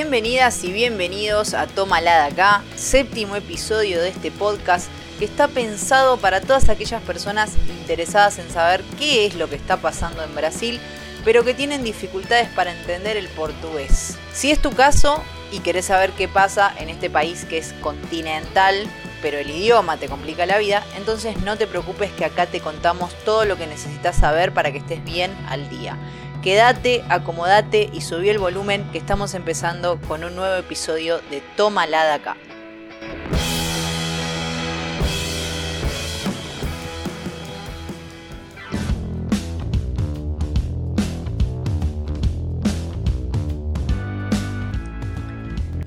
Bienvenidas y bienvenidos a de acá, séptimo episodio de este podcast que está pensado para todas aquellas personas interesadas en saber qué es lo que está pasando en Brasil, pero que tienen dificultades para entender el portugués. Si es tu caso y querés saber qué pasa en este país que es continental, pero el idioma te complica la vida, entonces no te preocupes que acá te contamos todo lo que necesitas saber para que estés bien al día. Quédate, acomodate y subí el volumen que estamos empezando con un nuevo episodio de Toma la acá.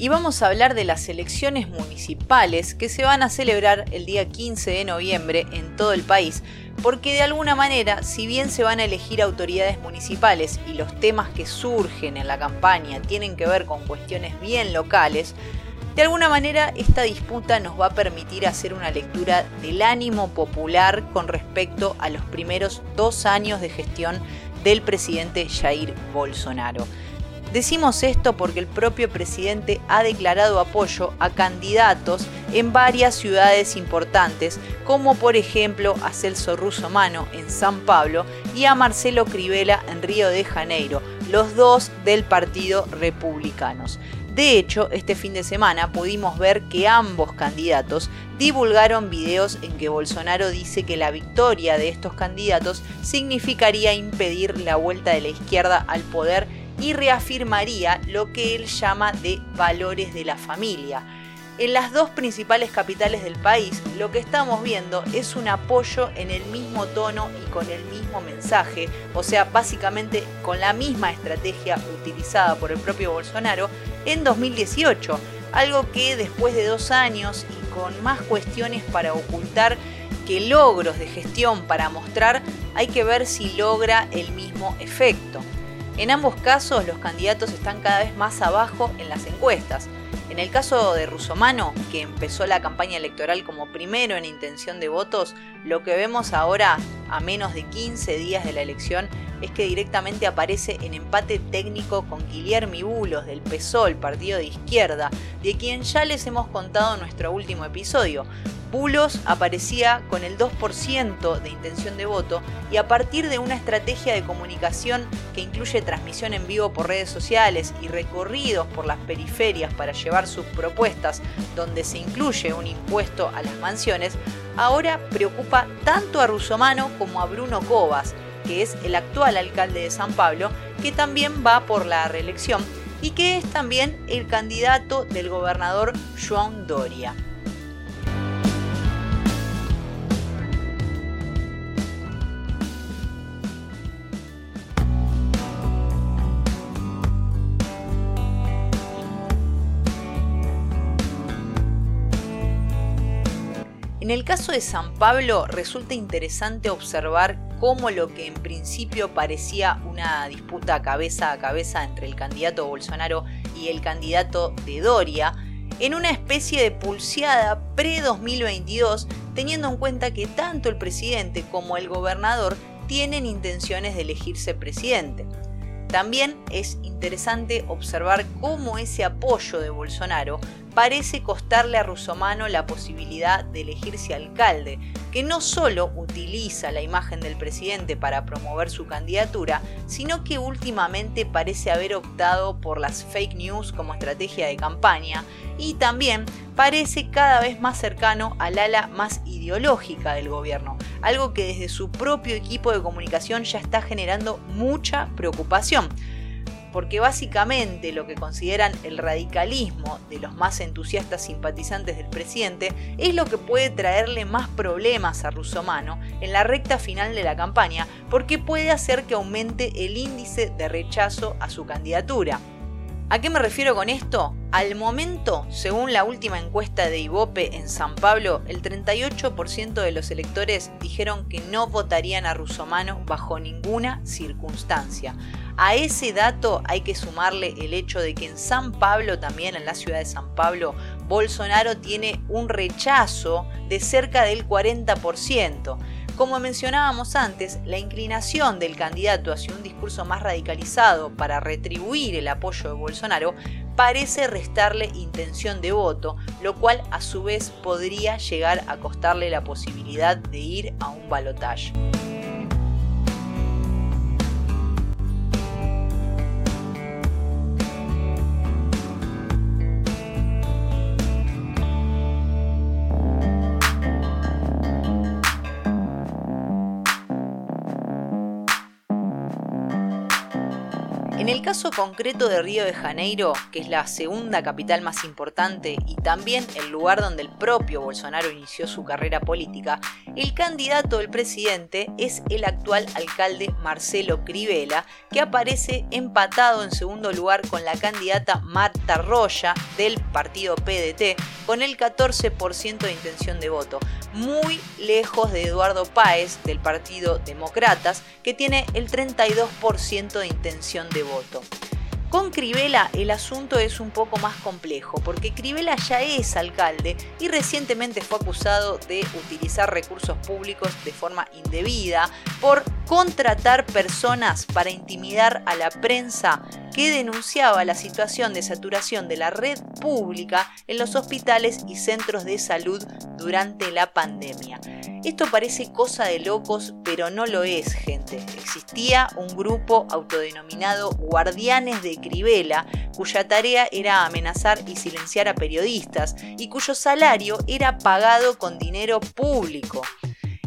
Y vamos a hablar de las elecciones municipales que se van a celebrar el día 15 de noviembre en todo el país, porque de alguna manera, si bien se van a elegir autoridades municipales y los temas que surgen en la campaña tienen que ver con cuestiones bien locales, de alguna manera esta disputa nos va a permitir hacer una lectura del ánimo popular con respecto a los primeros dos años de gestión del presidente Jair Bolsonaro. Decimos esto porque el propio presidente ha declarado apoyo a candidatos en varias ciudades importantes, como por ejemplo a Celso Russomano en San Pablo y a Marcelo Crivella en Río de Janeiro, los dos del Partido Republicanos. De hecho, este fin de semana pudimos ver que ambos candidatos divulgaron videos en que Bolsonaro dice que la victoria de estos candidatos significaría impedir la vuelta de la izquierda al poder y reafirmaría lo que él llama de valores de la familia. En las dos principales capitales del país, lo que estamos viendo es un apoyo en el mismo tono y con el mismo mensaje, o sea, básicamente con la misma estrategia utilizada por el propio Bolsonaro en 2018, algo que después de dos años y con más cuestiones para ocultar que logros de gestión para mostrar, hay que ver si logra el mismo efecto. En ambos casos los candidatos están cada vez más abajo en las encuestas. En el caso de Rusomano, que empezó la campaña electoral como primero en intención de votos, lo que vemos ahora, a menos de 15 días de la elección, es que directamente aparece en empate técnico con Guillermo Bulos del PSOL, partido de izquierda, de quien ya les hemos contado en nuestro último episodio. Bulos aparecía con el 2% de intención de voto y a partir de una estrategia de comunicación que incluye transmisión en vivo por redes sociales y recorridos por las periferias para llevar sus propuestas, donde se incluye un impuesto a las mansiones, ahora preocupa tanto a Rusomano como a Bruno Cobas, que es el actual alcalde de San Pablo, que también va por la reelección y que es también el candidato del gobernador Joan Doria. En el caso de San Pablo resulta interesante observar cómo lo que en principio parecía una disputa cabeza a cabeza entre el candidato Bolsonaro y el candidato de Doria, en una especie de pulseada pre-2022, teniendo en cuenta que tanto el presidente como el gobernador tienen intenciones de elegirse presidente. También es interesante observar cómo ese apoyo de Bolsonaro parece costarle a Rusomano la posibilidad de elegirse alcalde, que no solo utiliza la imagen del presidente para promover su candidatura, sino que últimamente parece haber optado por las fake news como estrategia de campaña y también parece cada vez más cercano al ala más ideológica del gobierno, algo que desde su propio equipo de comunicación ya está generando mucha preocupación porque básicamente lo que consideran el radicalismo de los más entusiastas simpatizantes del presidente es lo que puede traerle más problemas a Rusomano en la recta final de la campaña, porque puede hacer que aumente el índice de rechazo a su candidatura. ¿A qué me refiero con esto? Al momento, según la última encuesta de Ibope en San Pablo, el 38% de los electores dijeron que no votarían a Rusomano bajo ninguna circunstancia. A ese dato hay que sumarle el hecho de que en San Pablo, también en la ciudad de San Pablo, Bolsonaro tiene un rechazo de cerca del 40%. Como mencionábamos antes, la inclinación del candidato hacia un discurso más radicalizado para retribuir el apoyo de Bolsonaro parece restarle intención de voto, lo cual a su vez podría llegar a costarle la posibilidad de ir a un balotaje. Caso concreto de Río de Janeiro, que es la segunda capital más importante y también el lugar donde el propio Bolsonaro inició su carrera política, el candidato del presidente es el actual alcalde Marcelo Crivella, que aparece empatado en segundo lugar con la candidata Marta Roya del partido PDT, con el 14% de intención de voto, muy lejos de Eduardo Páez del Partido Demócratas, que tiene el 32% de intención de voto Con Crivella el asunto es un poco más complejo, porque Crivella ya es alcalde y recientemente fue acusado de utilizar recursos públicos de forma indebida por contratar personas para intimidar a la prensa que denunciaba la situación de saturación de la red pública en los hospitales y centros de salud durante la pandemia. Esto parece cosa de locos, pero no lo es, gente. Existía un grupo autodenominado Guardianes de Cribela, cuya tarea era amenazar y silenciar a periodistas y cuyo salario era pagado con dinero público.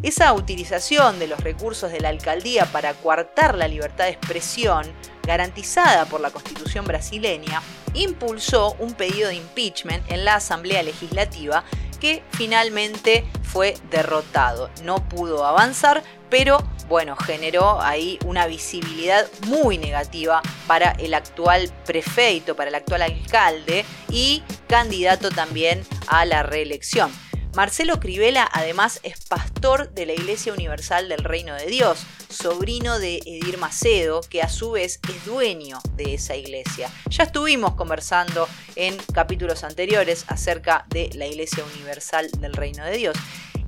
Esa utilización de los recursos de la alcaldía para coartar la libertad de expresión, garantizada por la Constitución brasileña, impulsó un pedido de impeachment en la Asamblea Legislativa que finalmente fue derrotado. No pudo avanzar, pero bueno, generó ahí una visibilidad muy negativa para el actual prefeito, para el actual alcalde y candidato también a la reelección. Marcelo Crivella además es pastor de la Iglesia Universal del Reino de Dios, sobrino de Edir Macedo, que a su vez es dueño de esa iglesia. Ya estuvimos conversando en capítulos anteriores acerca de la Iglesia Universal del Reino de Dios.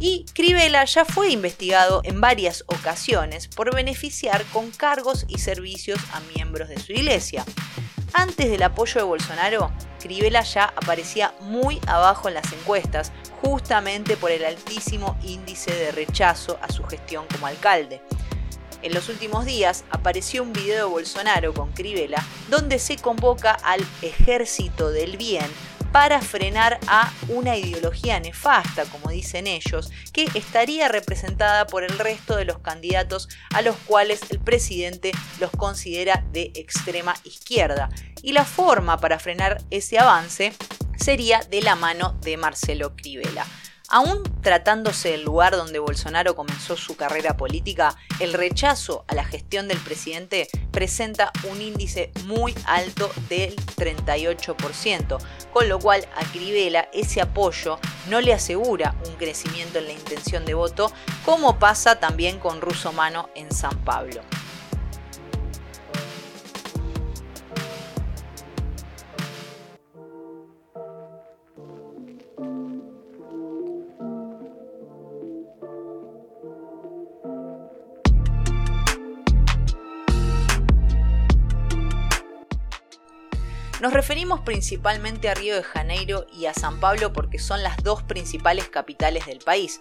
Y Crivella ya fue investigado en varias ocasiones por beneficiar con cargos y servicios a miembros de su iglesia. Antes del apoyo de Bolsonaro, Crivella ya aparecía muy abajo en las encuestas, justamente por el altísimo índice de rechazo a su gestión como alcalde. En los últimos días apareció un video de Bolsonaro con Crivella donde se convoca al ejército del bien para frenar a una ideología nefasta, como dicen ellos, que estaría representada por el resto de los candidatos a los cuales el presidente los considera de extrema izquierda. Y la forma para frenar ese avance sería de la mano de Marcelo Crivella. Aún tratándose del lugar donde Bolsonaro comenzó su carrera política, el rechazo a la gestión del presidente presenta un índice muy alto del 38%, con lo cual a Crivella ese apoyo no le asegura un crecimiento en la intención de voto, como pasa también con Russo Mano en San Pablo. Nos referimos principalmente a Río de Janeiro y a San Pablo porque son las dos principales capitales del país.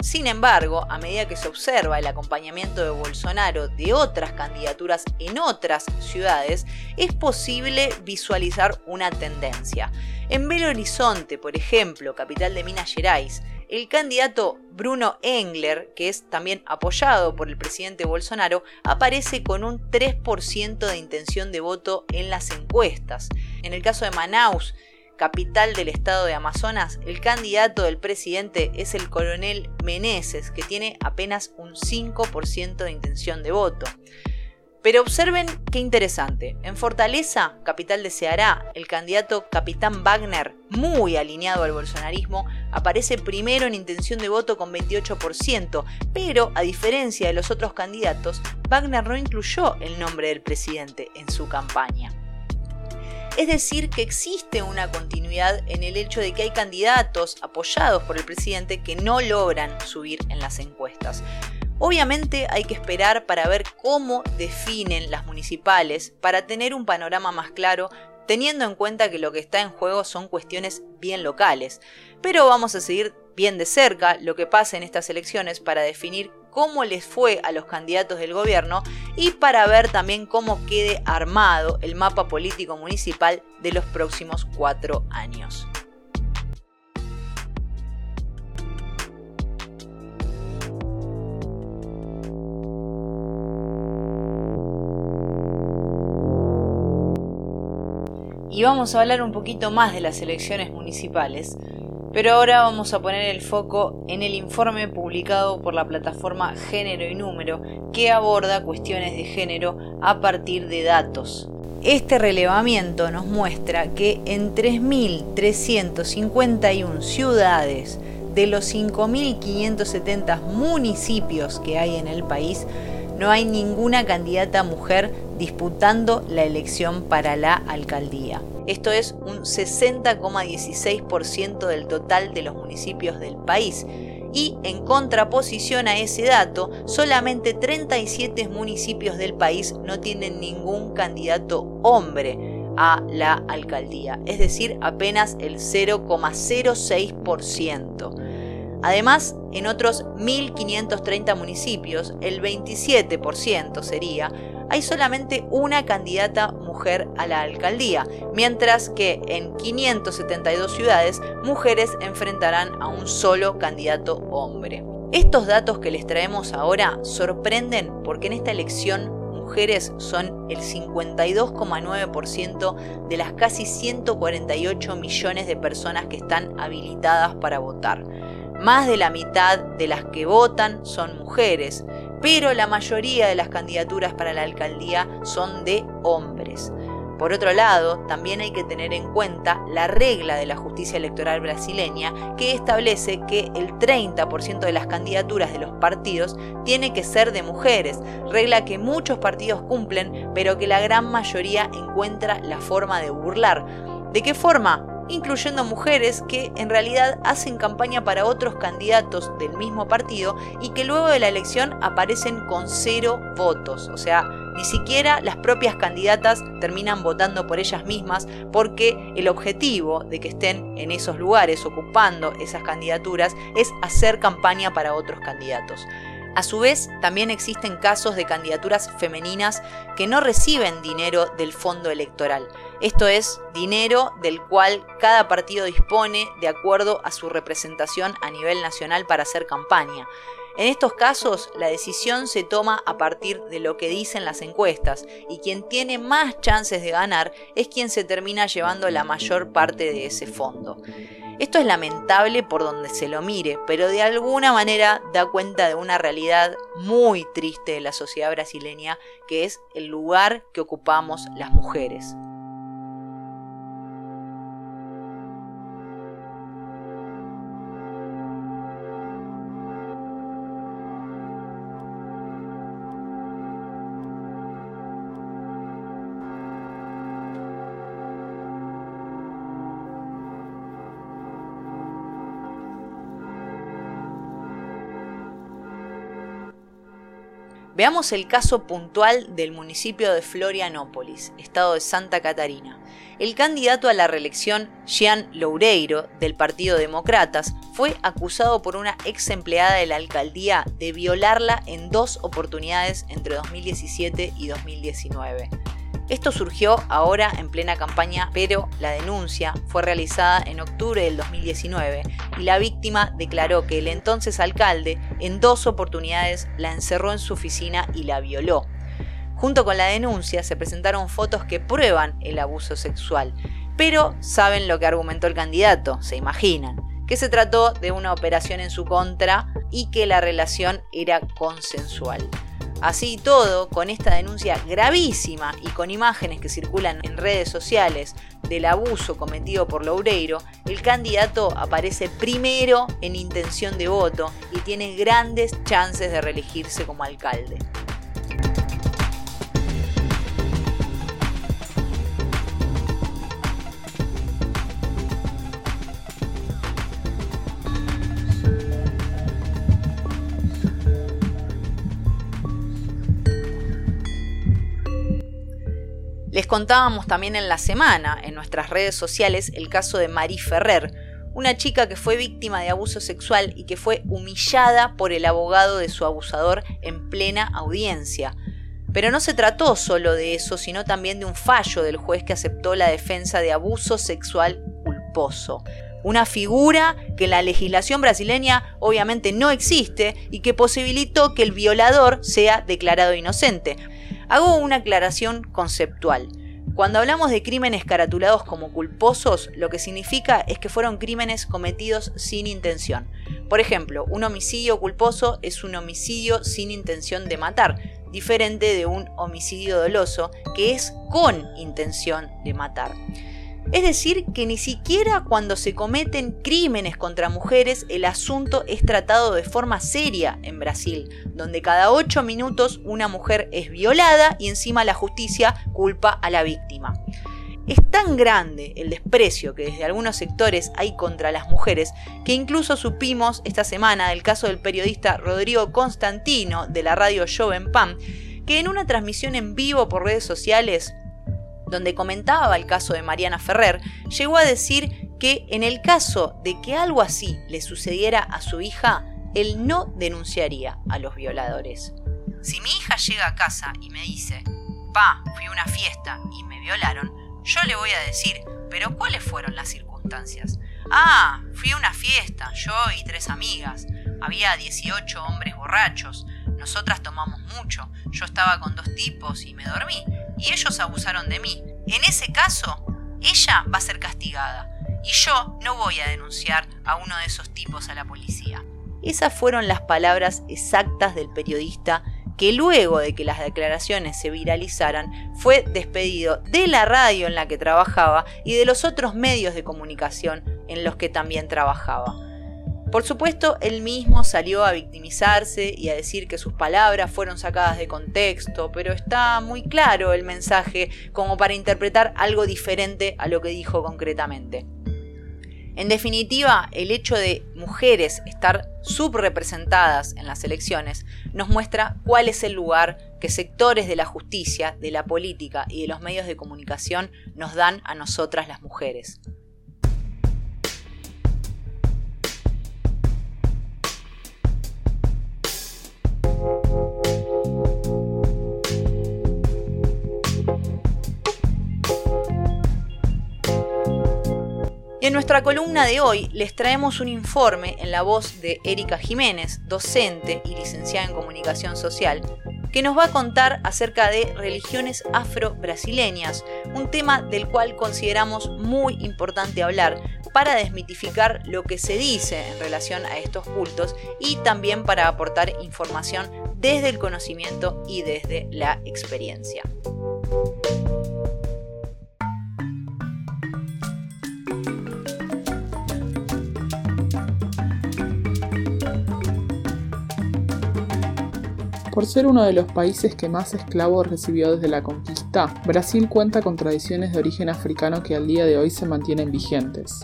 Sin embargo, a medida que se observa el acompañamiento de Bolsonaro de otras candidaturas en otras ciudades, es posible visualizar una tendencia. En Belo Horizonte, por ejemplo, capital de Minas Gerais, el candidato Bruno Engler, que es también apoyado por el presidente Bolsonaro, aparece con un 3% de intención de voto en las encuestas. En el caso de Manaus, capital del estado de Amazonas, el candidato del presidente es el coronel Meneses, que tiene apenas un 5% de intención de voto. Pero observen qué interesante. En Fortaleza, capital de Ceará, el candidato Capitán Wagner, muy alineado al bolsonarismo, aparece primero en intención de voto con 28%, pero a diferencia de los otros candidatos, Wagner no incluyó el nombre del presidente en su campaña. Es decir, que existe una continuidad en el hecho de que hay candidatos apoyados por el presidente que no logran subir en las encuestas. Obviamente hay que esperar para ver cómo definen las municipales para tener un panorama más claro teniendo en cuenta que lo que está en juego son cuestiones bien locales. Pero vamos a seguir bien de cerca lo que pasa en estas elecciones para definir cómo les fue a los candidatos del gobierno y para ver también cómo quede armado el mapa político municipal de los próximos cuatro años. Y vamos a hablar un poquito más de las elecciones municipales, pero ahora vamos a poner el foco en el informe publicado por la plataforma Género y Número que aborda cuestiones de género a partir de datos. Este relevamiento nos muestra que en 3.351 ciudades de los 5.570 municipios que hay en el país, no hay ninguna candidata mujer disputando la elección para la alcaldía. Esto es un 60,16% del total de los municipios del país. Y en contraposición a ese dato, solamente 37 municipios del país no tienen ningún candidato hombre a la alcaldía, es decir, apenas el 0,06%. Además, en otros 1.530 municipios, el 27% sería, hay solamente una candidata mujer a la alcaldía, mientras que en 572 ciudades mujeres enfrentarán a un solo candidato hombre. Estos datos que les traemos ahora sorprenden porque en esta elección mujeres son el 52,9% de las casi 148 millones de personas que están habilitadas para votar. Más de la mitad de las que votan son mujeres, pero la mayoría de las candidaturas para la alcaldía son de hombres. Por otro lado, también hay que tener en cuenta la regla de la justicia electoral brasileña que establece que el 30% de las candidaturas de los partidos tiene que ser de mujeres, regla que muchos partidos cumplen, pero que la gran mayoría encuentra la forma de burlar. ¿De qué forma? Incluyendo mujeres que en realidad hacen campaña para otros candidatos del mismo partido y que luego de la elección aparecen con cero votos. O sea, ni siquiera las propias candidatas terminan votando por ellas mismas porque el objetivo de que estén en esos lugares ocupando esas candidaturas es hacer campaña para otros candidatos. A su vez, también existen casos de candidaturas femeninas que no reciben dinero del fondo electoral. Esto es dinero del cual cada partido dispone de acuerdo a su representación a nivel nacional para hacer campaña. En estos casos, la decisión se toma a partir de lo que dicen las encuestas y quien tiene más chances de ganar es quien se termina llevando la mayor parte de ese fondo. Esto es lamentable por donde se lo mire, pero de alguna manera da cuenta de una realidad muy triste de la sociedad brasileña, que es el lugar que ocupamos las mujeres. Veamos el caso puntual del municipio de Florianópolis, estado de Santa Catarina. El candidato a la reelección, Jean Loureiro, del Partido Demócratas, fue acusado por una ex empleada de la alcaldía de violarla en dos oportunidades entre 2017 y 2019. Esto surgió ahora en plena campaña, pero la denuncia fue realizada en octubre del 2019 y la víctima declaró que el entonces alcalde en dos oportunidades la encerró en su oficina y la violó. Junto con la denuncia se presentaron fotos que prueban el abuso sexual, pero saben lo que argumentó el candidato, se imaginan, que se trató de una operación en su contra y que la relación era consensual. Así todo, con esta denuncia gravísima y con imágenes que circulan en redes sociales del abuso cometido por Loureiro, el candidato aparece primero en intención de voto y tiene grandes chances de reelegirse como alcalde. Les contábamos también en la semana, en nuestras redes sociales, el caso de Marie Ferrer, una chica que fue víctima de abuso sexual y que fue humillada por el abogado de su abusador en plena audiencia. Pero no se trató solo de eso, sino también de un fallo del juez que aceptó la defensa de abuso sexual culposo. Una figura que en la legislación brasileña obviamente no existe y que posibilitó que el violador sea declarado inocente. Hago una aclaración conceptual. Cuando hablamos de crímenes caratulados como culposos, lo que significa es que fueron crímenes cometidos sin intención. Por ejemplo, un homicidio culposo es un homicidio sin intención de matar, diferente de un homicidio doloso que es con intención de matar. Es decir, que ni siquiera cuando se cometen crímenes contra mujeres el asunto es tratado de forma seria en Brasil, donde cada ocho minutos una mujer es violada y encima la justicia culpa a la víctima. Es tan grande el desprecio que desde algunos sectores hay contra las mujeres que incluso supimos esta semana del caso del periodista Rodrigo Constantino de la radio Joven Pan, que en una transmisión en vivo por redes sociales donde comentaba el caso de Mariana Ferrer, llegó a decir que en el caso de que algo así le sucediera a su hija, él no denunciaría a los violadores. Si mi hija llega a casa y me dice, pa, fui a una fiesta y me violaron, yo le voy a decir, pero ¿cuáles fueron las circunstancias? Ah, fui a una fiesta, yo y tres amigas. Había 18 hombres borrachos. Nosotras tomamos mucho. Yo estaba con dos tipos y me dormí y ellos abusaron de mí. En ese caso, ella va a ser castigada y yo no voy a denunciar a uno de esos tipos a la policía. Esas fueron las palabras exactas del periodista que luego de que las declaraciones se viralizaran fue despedido de la radio en la que trabajaba y de los otros medios de comunicación en los que también trabajaba. Por supuesto, él mismo salió a victimizarse y a decir que sus palabras fueron sacadas de contexto, pero está muy claro el mensaje como para interpretar algo diferente a lo que dijo concretamente. En definitiva, el hecho de mujeres estar subrepresentadas en las elecciones nos muestra cuál es el lugar que sectores de la justicia, de la política y de los medios de comunicación nos dan a nosotras las mujeres. En nuestra columna de hoy les traemos un informe en la voz de Erika Jiménez, docente y licenciada en comunicación social, que nos va a contar acerca de religiones afro-brasileñas, un tema del cual consideramos muy importante hablar para desmitificar lo que se dice en relación a estos cultos y también para aportar información desde el conocimiento y desde la experiencia. Por ser uno de los países que más esclavos recibió desde la conquista, Brasil cuenta con tradiciones de origen africano que al día de hoy se mantienen vigentes.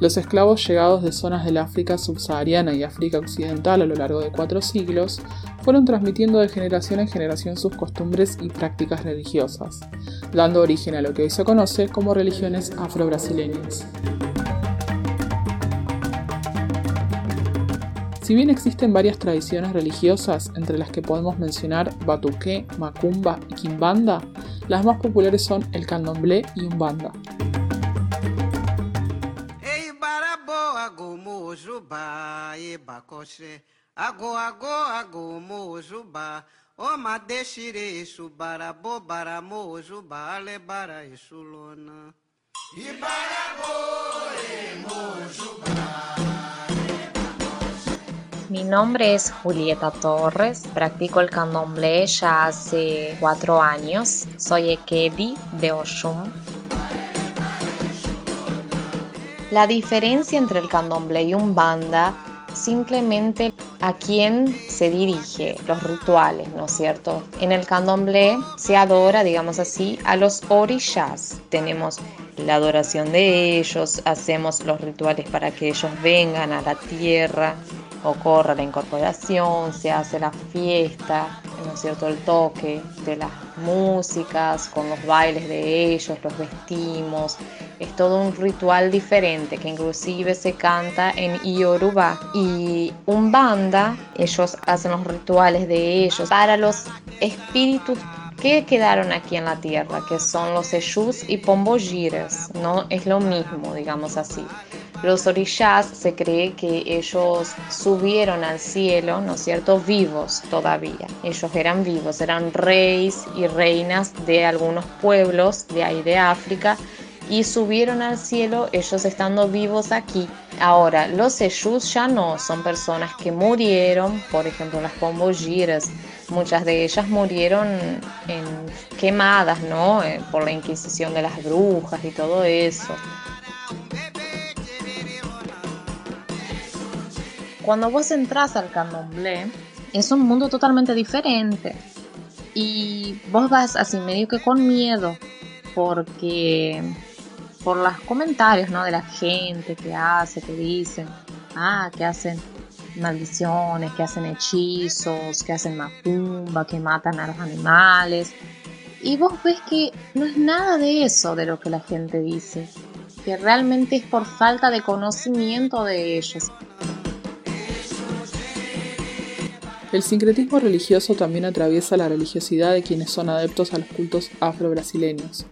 Los esclavos llegados de zonas del África subsahariana y África occidental a lo largo de cuatro siglos fueron transmitiendo de generación en generación sus costumbres y prácticas religiosas, dando origen a lo que hoy se conoce como religiones afro-brasileñas. Si bien existen varias tradiciones religiosas, entre las que podemos mencionar Batuque, Macumba y Kimbanda, las más populares son el Candomblé y Umbanda. Mi nombre es Julieta Torres, practico el candomblé ya hace cuatro años. Soy Ekebi de Oshun. La diferencia entre el candomblé y un banda simplemente a quién se dirige, los rituales, ¿no es cierto? En el candomblé se adora, digamos así, a los orishas. Tenemos la adoración de ellos, hacemos los rituales para que ellos vengan a la tierra ocurre la incorporación, se hace la fiesta, ¿no es cierto? El toque de las músicas, con los bailes de ellos, los vestimos. Es todo un ritual diferente que inclusive se canta en Yoruba. Y un banda, ellos hacen los rituales de ellos para los espíritus que quedaron aquí en la tierra, que son los Eshus y Pombogires. No es lo mismo, digamos así. Los orishas se cree que ellos subieron al cielo, ¿no es cierto?, vivos todavía. Ellos eran vivos, eran reyes y reinas de algunos pueblos de ahí de África y subieron al cielo ellos estando vivos aquí. Ahora, los Eshus ya no, son personas que murieron, por ejemplo, las Pombogiras, muchas de ellas murieron en quemadas, ¿no? Eh, por la Inquisición de las brujas y todo eso. Cuando vos entras al candomblé, es un mundo totalmente diferente. Y vos vas así medio que con miedo, porque por los comentarios ¿no? de la gente que hace, que dicen, ah, que hacen maldiciones, que hacen hechizos, que hacen macumba, que matan a los animales. Y vos ves que no es nada de eso de lo que la gente dice, que realmente es por falta de conocimiento de ellos. El sincretismo religioso también atraviesa la religiosidad de quienes son adeptos a los cultos afro-brasileños.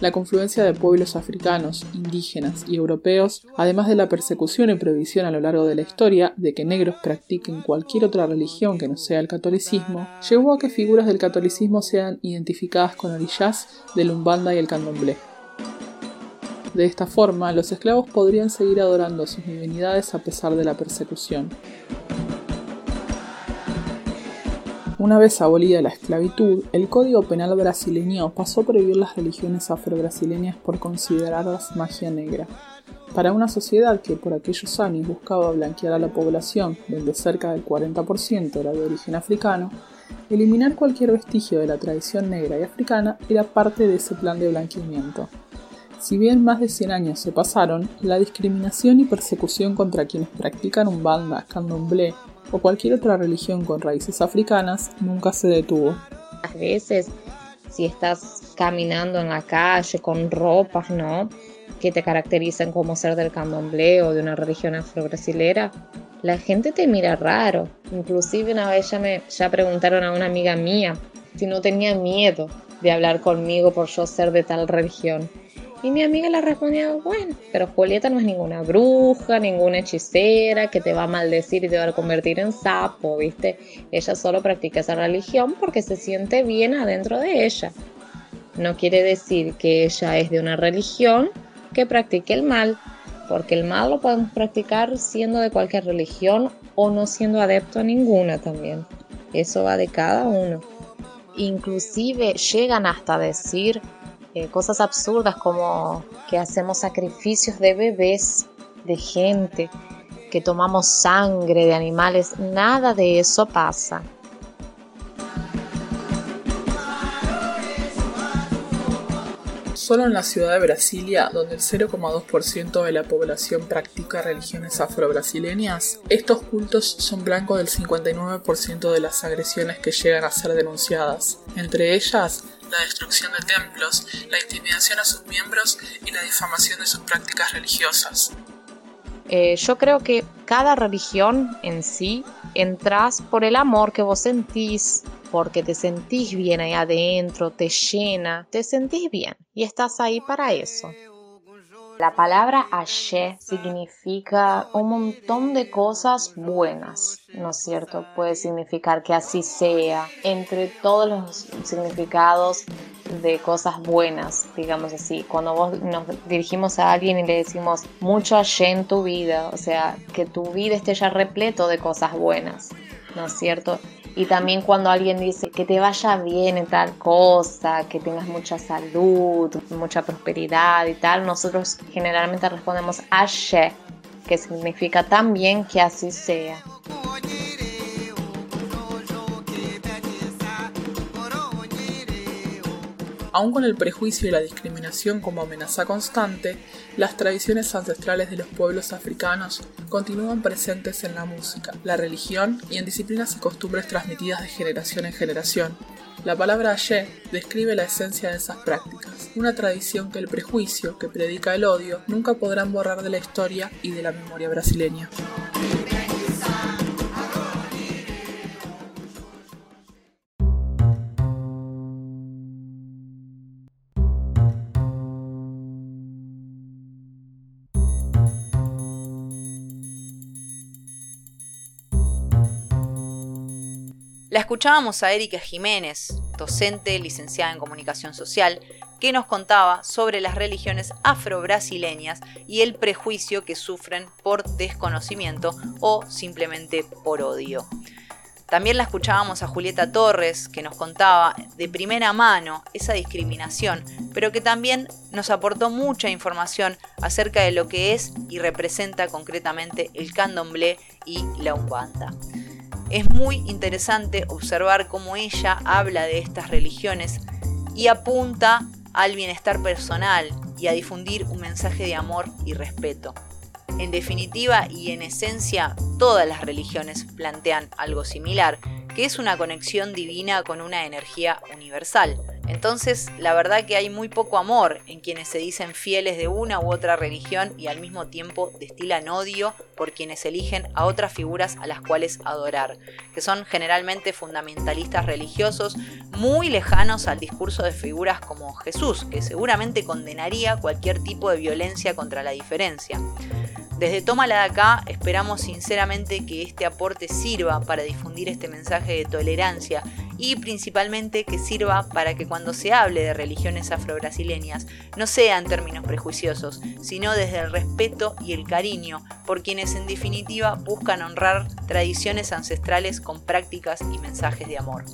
La confluencia de pueblos africanos, indígenas y europeos, además de la persecución y prohibición a lo largo de la historia de que negros practiquen cualquier otra religión que no sea el catolicismo, llevó a que figuras del catolicismo sean identificadas con orillás del Umbanda y el Candomblé. De esta forma, los esclavos podrían seguir adorando sus divinidades a pesar de la persecución. Una vez abolida la esclavitud, el Código Penal brasileño pasó a prohibir las religiones afro-brasileñas por considerarlas magia negra. Para una sociedad que por aquellos años buscaba blanquear a la población, donde cerca del 40% era de origen africano, eliminar cualquier vestigio de la tradición negra y africana era parte de ese plan de blanqueamiento. Si bien más de 100 años se pasaron, la discriminación y persecución contra quienes practican un banda, candomblé o cualquier otra religión con raíces africanas nunca se detuvo. A veces, si estás caminando en la calle con ropas, ¿no? que te caracterizan como ser del candomblé o de una religión afro-brasilera, la gente te mira raro. Inclusive una vez ya me ya preguntaron a una amiga mía si no tenía miedo de hablar conmigo por yo ser de tal religión. Y mi amiga le respondió, bueno, pero Julieta no es ninguna bruja, ninguna hechicera que te va a maldecir y te va a convertir en sapo, ¿viste? Ella solo practica esa religión porque se siente bien adentro de ella. No quiere decir que ella es de una religión que practique el mal, porque el mal lo podemos practicar siendo de cualquier religión o no siendo adepto a ninguna también. Eso va de cada uno. Inclusive llegan hasta decir eh, cosas absurdas como que hacemos sacrificios de bebés, de gente, que tomamos sangre de animales, nada de eso pasa. Solo en la ciudad de Brasilia, donde el 0,2% de la población practica religiones afro-brasileñas, estos cultos son blancos del 59% de las agresiones que llegan a ser denunciadas, entre ellas la destrucción de templos, la intimidación a sus miembros y la difamación de sus prácticas religiosas. Eh, yo creo que cada religión en sí entras por el amor que vos sentís, porque te sentís bien ahí adentro, te llena, te sentís bien y estás ahí para eso. La palabra Ashe significa un montón de cosas buenas, ¿no es cierto? Puede significar que así sea, entre todos los significados de cosas buenas, digamos así. Cuando vos nos dirigimos a alguien y le decimos mucho Ashe en tu vida, o sea, que tu vida esté ya repleto de cosas buenas, ¿no es cierto? Y también cuando alguien dice que te vaya bien en tal cosa, que tengas mucha salud, mucha prosperidad y tal, nosotros generalmente respondemos Ashe, que significa también que así sea. Aún con el prejuicio y la discriminación como amenaza constante, las tradiciones ancestrales de los pueblos africanos continúan presentes en la música, la religión y en disciplinas y costumbres transmitidas de generación en generación. La palabra Aye describe la esencia de esas prácticas, una tradición que el prejuicio, que predica el odio, nunca podrán borrar de la historia y de la memoria brasileña. La escuchábamos a Erika Jiménez, docente licenciada en comunicación social, que nos contaba sobre las religiones afro-brasileñas y el prejuicio que sufren por desconocimiento o simplemente por odio. También la escuchábamos a Julieta Torres, que nos contaba de primera mano esa discriminación, pero que también nos aportó mucha información acerca de lo que es y representa concretamente el candomblé y la umbanda. Es muy interesante observar cómo ella habla de estas religiones y apunta al bienestar personal y a difundir un mensaje de amor y respeto. En definitiva y en esencia, todas las religiones plantean algo similar, que es una conexión divina con una energía universal. Entonces, la verdad que hay muy poco amor en quienes se dicen fieles de una u otra religión y al mismo tiempo destilan odio por quienes eligen a otras figuras a las cuales adorar, que son generalmente fundamentalistas religiosos muy lejanos al discurso de figuras como Jesús, que seguramente condenaría cualquier tipo de violencia contra la diferencia. Desde Tómala de acá esperamos sinceramente que este aporte sirva para difundir este mensaje de tolerancia y principalmente que sirva para que cuando se hable de religiones afrobrasileñas no sea en términos prejuiciosos, sino desde el respeto y el cariño por quienes en definitiva buscan honrar tradiciones ancestrales con prácticas y mensajes de amor.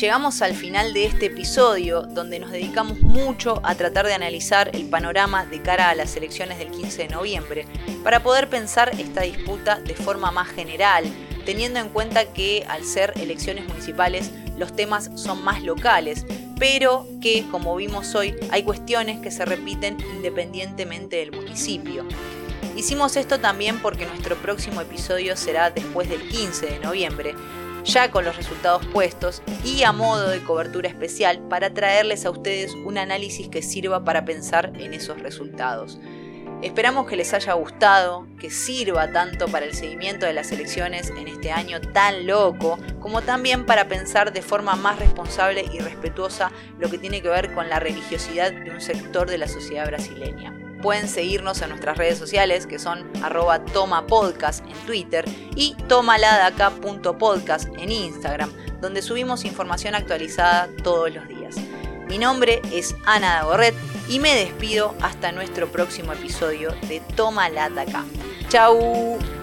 Llegamos al final de este episodio donde nos dedicamos mucho a tratar de analizar el panorama de cara a las elecciones del 15 de noviembre, para poder pensar esta disputa de forma más general, teniendo en cuenta que al ser elecciones municipales los temas son más locales, pero que, como vimos hoy, hay cuestiones que se repiten independientemente del municipio. Hicimos esto también porque nuestro próximo episodio será después del 15 de noviembre, ya con los resultados puestos y a modo de cobertura especial para traerles a ustedes un análisis que sirva para pensar en esos resultados. Esperamos que les haya gustado, que sirva tanto para el seguimiento de las elecciones en este año tan loco, como también para pensar de forma más responsable y respetuosa lo que tiene que ver con la religiosidad de un sector de la sociedad brasileña. Pueden seguirnos en nuestras redes sociales que son arroba tomapodcast en Twitter y tomaladaca.podcast en Instagram, donde subimos información actualizada todos los días. Mi nombre es Ana Dagorret y me despido hasta nuestro próximo episodio de Toma Acá. ¡Chao!